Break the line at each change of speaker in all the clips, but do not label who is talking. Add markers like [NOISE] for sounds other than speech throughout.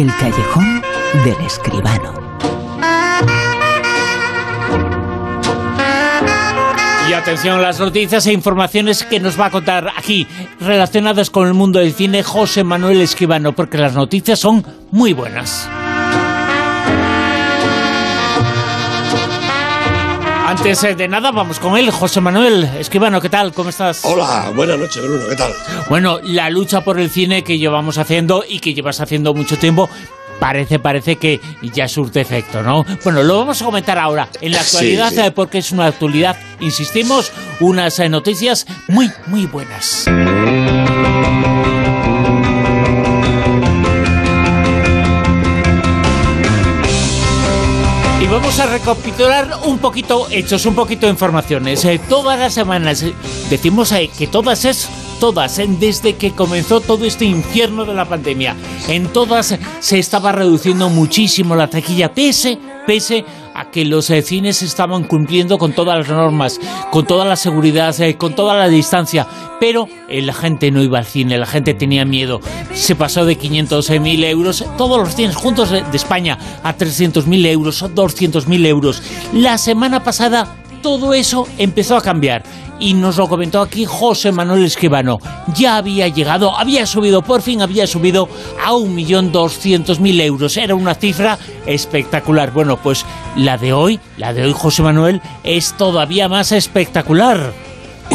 El callejón del escribano.
Y atención a las noticias e informaciones que nos va a contar aquí relacionadas con el mundo del cine José Manuel Escribano, porque las noticias son muy buenas. Antes eh, de nada, vamos con él, José Manuel Escribano, ¿qué tal? ¿Cómo estás?
Hola, buenas noches, Bruno, ¿qué tal?
Bueno, la lucha por el cine que llevamos haciendo y que llevas haciendo mucho tiempo, parece, parece que ya surte efecto, ¿no? Bueno, lo vamos a comentar ahora, en la actualidad,
Sí, sí.
eh, porque es una actualidad, insistimos, unas eh, noticias muy, muy buenas. Vamos a recapitular un poquito hechos, un poquito informaciones. Eh, todas las semanas, eh, decimos eh, que todas es todas, eh, desde que comenzó todo este infierno de la pandemia. En todas se estaba reduciendo muchísimo la taquilla, pese, pese a que los eh, cines estaban cumpliendo con todas las normas, con toda la seguridad, eh, con toda la distancia. Pero eh, la gente no iba al cine, la gente tenía miedo. Se pasó de 500.000 euros, todos los cines juntos de España, a 300.000 euros, a 200.000 euros. La semana pasada todo eso empezó a cambiar. Y nos lo comentó aquí José Manuel Escribano. Ya había llegado, había subido, por fin había subido a 1.200.000 euros. Era una cifra espectacular. Bueno, pues la de hoy, la de hoy, José Manuel, es todavía más espectacular.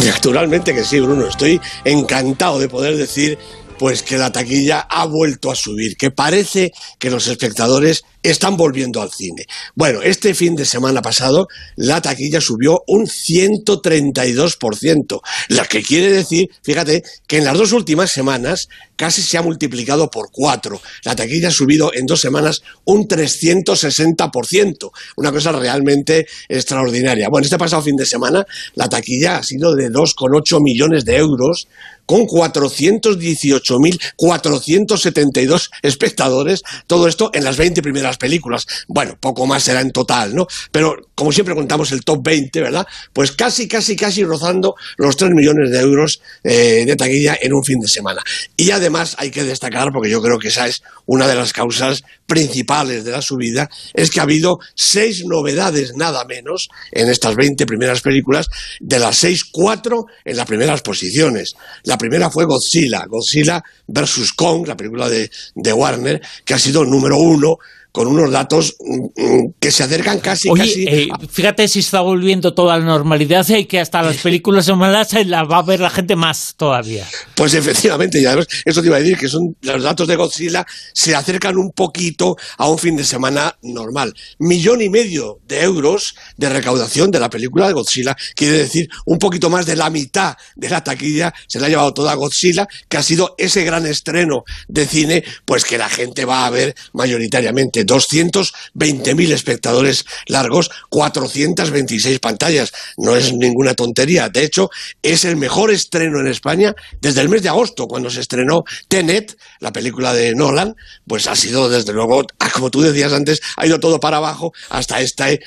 Naturalmente que sí, Bruno. Estoy encantado de poder decir pues que la taquilla ha vuelto a subir, que parece que los espectadores están volviendo al cine. Bueno, este fin de semana pasado la taquilla subió un 132%, lo que quiere decir, fíjate, que en las dos últimas semanas casi se ha multiplicado por cuatro. La taquilla ha subido en dos semanas un 360%, una cosa realmente extraordinaria. Bueno, este pasado fin de semana la taquilla ha sido de 2,8 millones de euros con 418.472 espectadores, todo esto en las 20 primeras películas. Bueno, poco más será en total, ¿no? Pero como siempre contamos el top 20, ¿verdad? Pues casi, casi, casi rozando los 3 millones de euros eh, de taquilla en un fin de semana. Y además hay que destacar, porque yo creo que esa es una de las causas principales de la subida, es que ha habido seis novedades nada menos en estas 20 primeras películas, de las seis, cuatro en las primeras posiciones. La primera fue Godzilla, Godzilla versus Kong, la película de, de Warner, que ha sido número uno con unos datos mm, mm, que se acercan casi,
Oye,
casi
eh,
a-
fíjate si está volviendo toda la normalidad y que hasta las [LAUGHS] películas malas eh, las va a ver la gente más todavía.
Pues efectivamente, y además, eso te iba a decir, que son los datos de Godzilla se acercan un poquito a un fin de semana normal. Millón y medio de euros de recaudación de la película de Godzilla, quiere decir un poquito más de la mitad de la taquilla se la ha llevado toda Godzilla, que ha sido ese gran estreno de cine, pues que la gente va a ver mayoritariamente. 220.000 espectadores largos, 426 pantallas. No es ninguna tontería. De hecho, es el mejor estreno en España desde el mes de agosto, cuando se estrenó Tenet, la película de Nolan, pues ha sido, desde luego, ah, como tú decías antes, ha ido todo para abajo hasta esta, eh,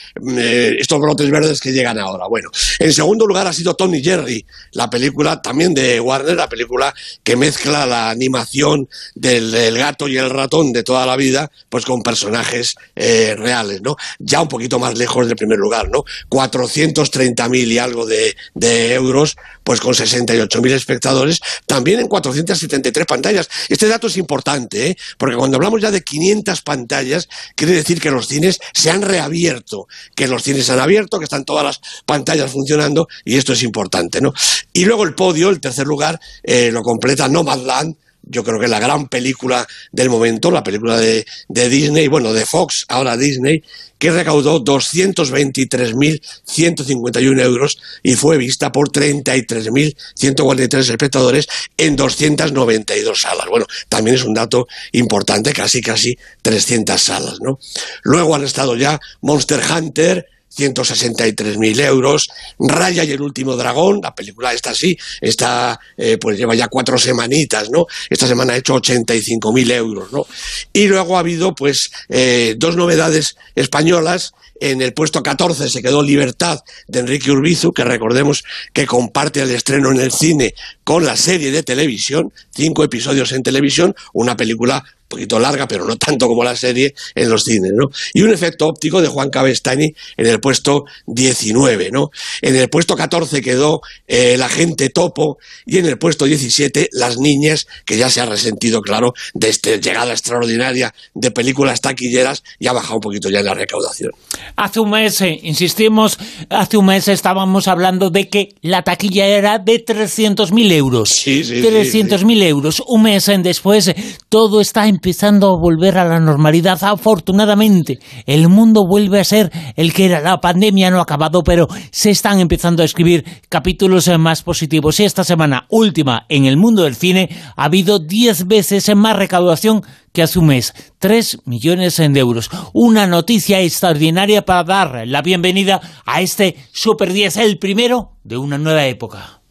estos brotes verdes que llegan ahora. Bueno, en segundo lugar ha sido Tony Jerry, la película también de Warner, la película que mezcla la animación del, gato y el ratón de toda la vida, pues con personajes eh, reales, ¿no? Ya un poquito más lejos del primer lugar, ¿no? 430.000 y algo de, de euros, pues con 68.000 espectadores, también en 473 pantallas. Este dato es importante, ¿eh? porque cuando hablamos ya de 500 pantallas, quiere decir que los cines se han reabierto, que los cines se han abierto, que están todas las pantallas funcionando, y esto es importante, ¿no? Y luego el podio, el tercer lugar, eh, lo completa Nomadland, yo creo que la gran película del momento, la película de, de Disney, bueno, de Fox, ahora Disney, que recaudó 223.151 euros y fue vista por 33.143 espectadores en 292 salas. Bueno, también es un dato importante, casi, casi 300 salas, ¿no? Luego han estado ya Monster Hunter, 163.000 euros. Raya y el último dragón, la película esta sí, esta eh, pues lleva ya cuatro semanitas, ¿no? Esta semana ha hecho 85.000 euros, ¿no? Y luego ha habido pues eh, dos novedades españolas. En el puesto 14 se quedó Libertad de Enrique Urbizu, que recordemos que comparte el estreno en el cine con la serie de televisión, cinco episodios en televisión, una película poquito larga, pero no tanto como la serie en los cines, ¿no? Y un efecto óptico de Juan Cabestany en el puesto 19, ¿no? En el puesto 14 quedó eh, el agente Topo y en el puesto 17 Las Niñas, que ya se ha resentido, claro, de esta llegada extraordinaria de películas taquilleras y ha bajado un poquito ya en la recaudación.
Hace un mes, eh, insistimos, hace un mes estábamos hablando de que la taquilla era de 300.000 euros.
Sí, sí,
300.000 euros. Un mes después, todo está empezando a volver a la normalidad. Afortunadamente, el mundo vuelve a ser el que era. La pandemia no ha acabado, pero se están empezando a escribir capítulos más positivos. Y esta semana última en el mundo del cine ha habido 10 veces más recaudación que hace un mes. 3 millones de euros. Una noticia extraordinaria para dar la bienvenida a este Super 10, el primero de una nueva época.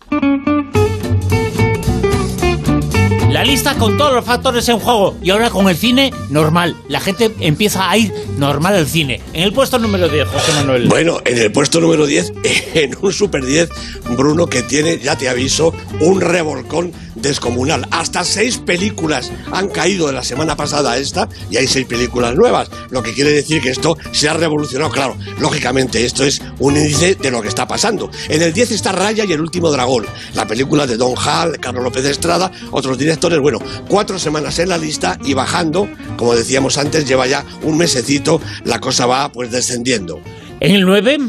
La lista con todos los factores en juego. Y ahora con el cine, normal. La gente empieza a ir normal al cine. En el puesto número 10, José Manuel.
Bueno, en el puesto número 10, [LAUGHS] en un Super 10, Bruno, que tiene, ya te aviso, un revolcón descomunal. Hasta seis películas han caído de la semana pasada a esta y hay seis películas nuevas. Lo que quiere decir que esto se ha revolucionado. Claro, lógicamente, esto es un índice de lo que está pasando. En el 10 está Raya y el último dragón, la película de Don Hall, Carlos López de Estrada, otros directores bueno, cuatro semanas en la lista y bajando, como decíamos antes, lleva ya un mesecito, la cosa va pues descendiendo.
¿En el 9?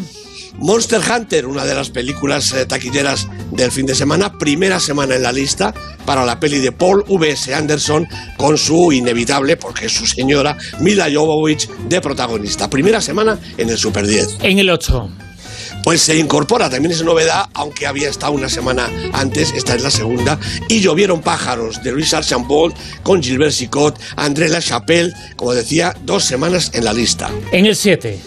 Monster Hunter, una de las películas eh, taquilleras del fin de semana, primera semana en la lista para la peli de Paul V.S. Anderson con su inevitable, porque es su señora, Mila Jovovich de protagonista. Primera semana en el Super 10.
En el 8
pues se incorpora, también es novedad, aunque había estado una semana antes, esta es la segunda, y llovieron pájaros de Luis Archambault con Gilbert Sicot, André Lachapelle, como decía, dos semanas en la lista.
En el 7.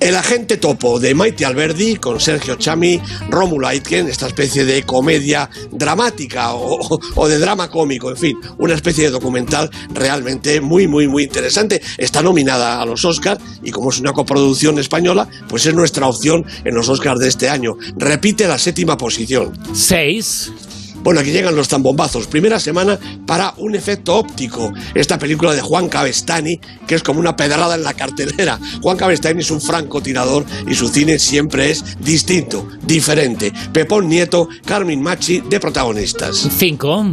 El agente topo de Maite Alberdi con Sergio Chami, Rómulo Aitken, esta especie de comedia dramática o, de drama cómico, en fin, una especie de documental realmente muy, muy, muy interesante. Está nominada a los Oscars y como es una coproducción española, pues es nuestra opción en los Oscars de este año. Repite la séptima posición.
Seis.
Bueno, aquí llegan los tambombazos. Primera semana para un efecto óptico. Esta película de Juan Cabestani, que es como una pedrada en la cartelera. Juan Cabestani es un francotirador y su cine siempre es distinto, diferente. Pepón Nieto, Carmen Machi de protagonistas.
Cinco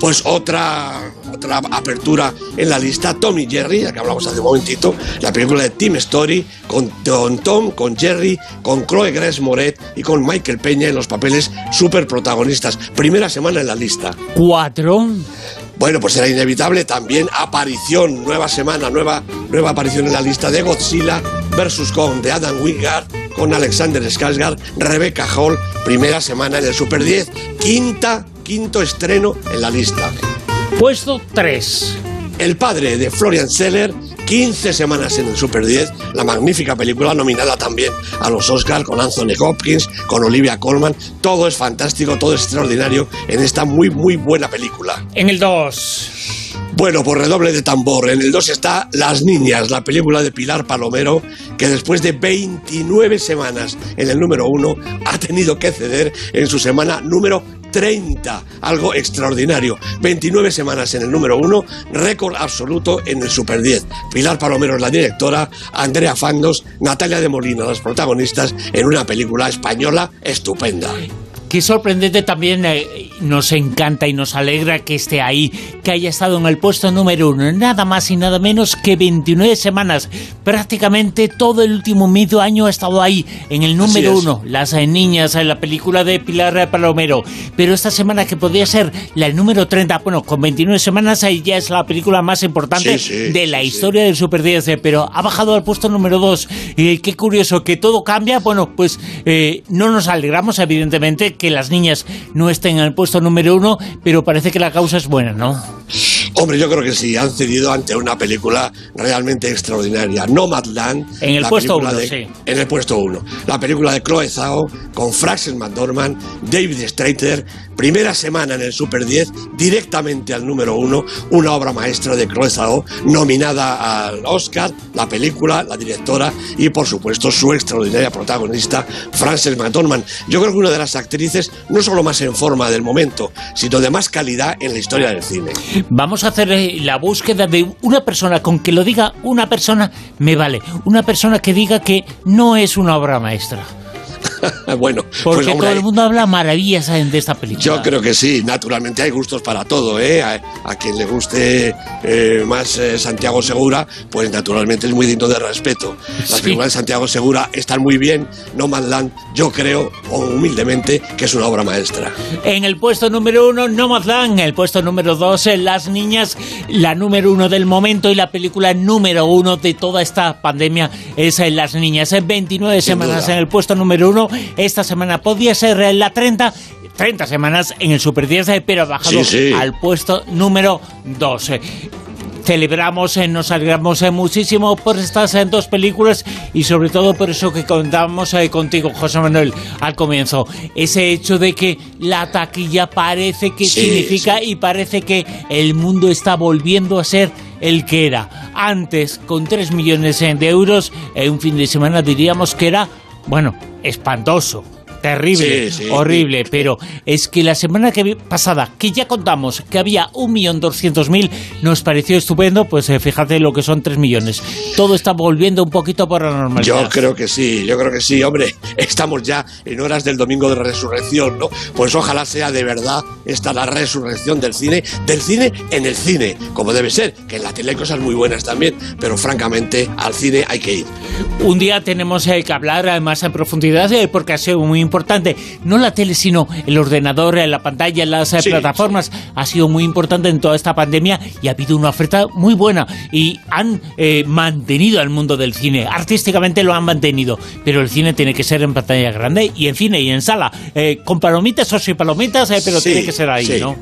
pues otra, otra apertura en la lista, Tom y Jerry, ya que hablamos hace un momentito, la película de Team Story, con, Tom, con Jerry, con Chloe Grace Moret y con Michael Peña en los papeles super protagonistas. Primera semana en la lista.
Cuatro.
Bueno, pues era inevitable también aparición, nueva semana, nueva, nueva aparición en la lista de Godzilla versus Kong de Adam Wingard con Alexander Skarsgård, Rebecca Hall, primera semana en el Super 10, quinta quinto estreno en la lista.
Puesto 3.
El padre de Florian Seller, 15 semanas en el Super 10, la magnífica película nominada también a los Oscars con Anthony Hopkins, con Olivia Colman. Todo es fantástico, todo es extraordinario en esta muy, muy buena película.
En el 2.
Bueno, por redoble de tambor, en el 2 está Las Niñas, la película de Pilar Palomero, que después de 29 semanas en el número 1 ha tenido que ceder en su semana número 30, algo extraordinario. 29 semanas en el número 1, récord absoluto en el Super 10. Pilar Palomero es la directora, Andrea Fandos, Natalia de Molina, las protagonistas, en una película española estupenda.
Qué sorprendente también, eh, nos encanta y nos alegra que esté ahí, que haya estado en el puesto número uno, nada más y nada menos que 29 semanas. Prácticamente todo el último medio año ha estado ahí, en el número uno. Las eh, niñas, en la película de Pilar Palomero. Pero esta semana que podría ser la número 30, bueno, con 29 semanas ahí ya es la película más importante de la historia del Super 10, eh, pero ha bajado al puesto número 2. Y qué curioso que todo cambia. Bueno, pues no nos alegramos, evidentemente que las niñas no estén en el puesto número uno, pero parece que la causa es buena, ¿no?
Hombre, yo creo que sí, han cedido ante una película realmente extraordinaria. Nomadland.
En el puesto uno, sí.
En el puesto uno. La película de Chloe Zhao con Frances McDormand, David Strater, primera semana en el Super 10, directamente al número uno, una obra maestra de Chloe Zhao, nominada al Oscar, la película, la directora y, por supuesto, su extraordinaria protagonista, Frances McDormand. Yo creo que una de las actrices no solo más en forma del momento, sino de más calidad en la historia del cine.
Vamos a hacer la búsqueda de una persona con que lo diga una persona me vale. Una persona que diga que no es una obra maestra. [LAUGHS]
bueno,
pues, porque todo el mundo habla maravillas de esta película.
Yo creo que sí, naturalmente hay gustos para todo, ¿eh? A, quien le guste eh, más eh, Santiago Segura, pues naturalmente es muy digno de respeto. Las películas de Santiago Segura están muy bien, No Man Land, yo creo, humildemente, que es una obra maestra.
En el puesto número uno, No Man Land, el puesto número dos, Las Niñas, la número uno del momento y la película número uno de toda esta pandemia es Las Niñas. 29 semanas en el puesto número uno esta semana podía ser la 30, 30 semanas en el Super 10, pero ha bajado al puesto número 12 celebramos, eh, nos alegramos eh, muchísimo por estas eh, dos películas y sobre todo por eso que contábamos contigo, José Manuel, al comienzo. Ese hecho de que la taquilla parece que significa y parece que el mundo está volviendo a ser el que era. Antes, con 3 millones de euros, en un fin de semana diríamos que era bueno, espantoso terrible, horrible, pero es que la semana que pasada, que ya contamos que había 1.200.000, nos pareció estupendo, pues eh, fíjate lo que son 3 millones. Todo está volviendo un poquito por la normalidad.
Yo creo que sí, yo creo que sí, hombre, [LAUGHS] estamos ya en horas del domingo de resurrección, ¿no? Pues ojalá sea de verdad esta la resurrección del cine, del cine en el cine, como debe ser, que en la tele hay cosas muy buenas también, pero francamente al cine hay que ir.
Un día tenemos eh, que hablar más en profundidad, eh, porque ha sido muy importante. No la tele, sino el ordenador, la pantalla, las eh, plataformas. Ha sido muy importante en toda esta pandemia y ha habido una oferta muy buena. Y han eh, mantenido al mundo del cine. Artísticamente lo han mantenido. Pero el cine tiene que ser en pantalla grande y en cine y en sala. Eh, con palomitas o sin palomitas, pero tiene que ser ahí, ¿no?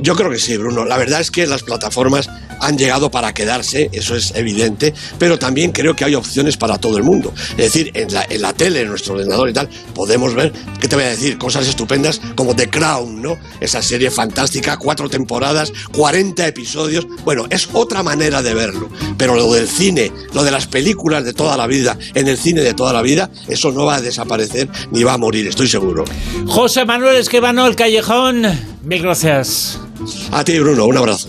Yo creo que sí, Bruno. La verdad es que las plataformas han llegado para quedarse, eso es evidente, pero también creo que hay opciones para todo el mundo. Es decir, en la, en la tele, en nuestro ordenador y tal, podemos ver ¿qué te voy a decir? Cosas estupendas como The Crown, ¿no? Esa serie fantástica, cuatro temporadas, 40 episodios. Bueno, es otra manera de verlo. Pero lo del cine, lo de las películas de toda la vida, en el cine de toda la vida, eso no va a desaparecer ni va a morir, estoy seguro.
José Manuel Esquivano, El Callejón, mil gracias.
A ti, Bruno, un abrazo.